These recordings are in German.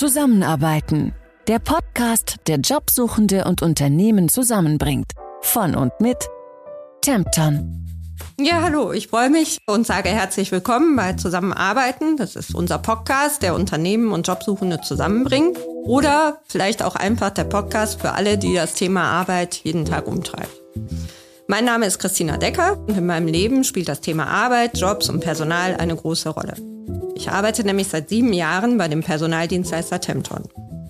Zusammenarbeiten. Der Podcast, der Jobsuchende und Unternehmen zusammenbringt. Von und mit Tempton. Ja, hallo, ich freue mich und sage herzlich willkommen bei Zusammenarbeiten. Das ist unser Podcast, der Unternehmen und Jobsuchende zusammenbringt. Oder vielleicht auch einfach der Podcast für alle, die das Thema Arbeit jeden Tag umtreibt. Mein Name ist Christina Decker und in meinem Leben spielt das Thema Arbeit, Jobs und Personal eine große Rolle. Ich arbeite nämlich seit sieben Jahren bei dem Personaldienstleister Tempton.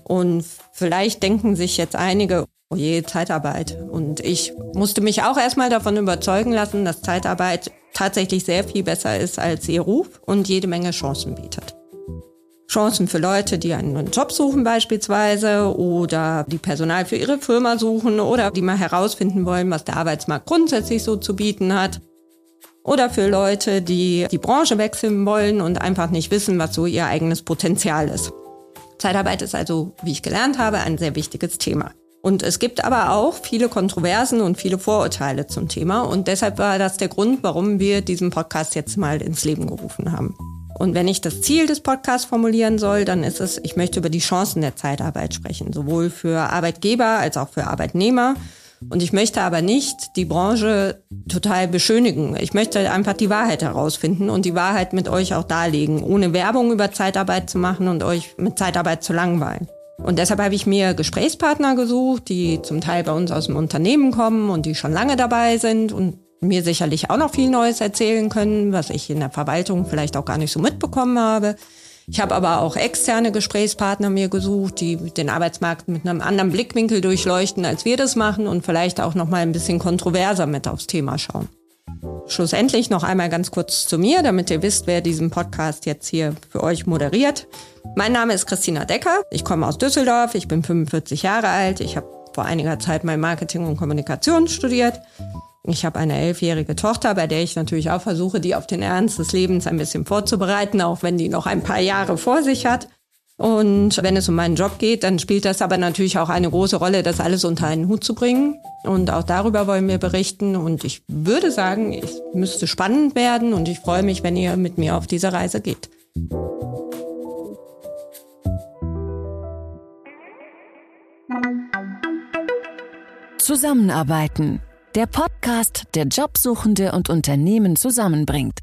Und vielleicht denken sich jetzt einige, oh je, Zeitarbeit. Und ich musste mich auch erstmal davon überzeugen lassen, dass Zeitarbeit tatsächlich sehr viel besser ist als ihr Ruf und jede Menge Chancen bietet. Chancen für Leute, die einen Job suchen beispielsweise oder die Personal für ihre Firma suchen oder die mal herausfinden wollen, was der Arbeitsmarkt grundsätzlich so zu bieten hat. Oder für Leute, die die Branche wechseln wollen und einfach nicht wissen, was so ihr eigenes Potenzial ist. Zeitarbeit ist also, wie ich gelernt habe, ein sehr wichtiges Thema. Und es gibt aber auch viele Kontroversen und viele Vorurteile zum Thema. Und deshalb war das der Grund, warum wir diesen Podcast jetzt mal ins Leben gerufen haben. Und wenn ich das Ziel des Podcasts formulieren soll, dann ist es, ich möchte über die Chancen der Zeitarbeit sprechen, sowohl für Arbeitgeber als auch für Arbeitnehmer und ich möchte aber nicht die Branche total beschönigen. Ich möchte einfach die Wahrheit herausfinden und die Wahrheit mit euch auch darlegen, ohne Werbung über Zeitarbeit zu machen und euch mit Zeitarbeit zu langweilen. Und deshalb habe ich mir Gesprächspartner gesucht, die zum Teil bei uns aus dem Unternehmen kommen und die schon lange dabei sind und mir sicherlich auch noch viel Neues erzählen können, was ich in der Verwaltung vielleicht auch gar nicht so mitbekommen habe. Ich habe aber auch externe Gesprächspartner mir gesucht, die den Arbeitsmarkt mit einem anderen Blickwinkel durchleuchten, als wir das machen und vielleicht auch noch mal ein bisschen kontroverser mit aufs Thema schauen. Schlussendlich noch einmal ganz kurz zu mir, damit ihr wisst, wer diesen Podcast jetzt hier für euch moderiert. Mein Name ist Christina Decker. Ich komme aus Düsseldorf. Ich bin 45 Jahre alt. Ich habe vor einiger Zeit mal Marketing und Kommunikation studiert. Ich habe eine elfjährige Tochter, bei der ich natürlich auch versuche, die auf den Ernst des Lebens ein bisschen vorzubereiten, auch wenn die noch ein paar Jahre vor sich hat. Und wenn es um meinen Job geht, dann spielt das aber natürlich auch eine große Rolle, das alles unter einen Hut zu bringen. Und auch darüber wollen wir berichten. Und ich würde sagen, es müsste spannend werden und ich freue mich, wenn ihr mit mir auf diese Reise geht. Zusammenarbeiten der Podcast, der Jobsuchende und Unternehmen zusammenbringt.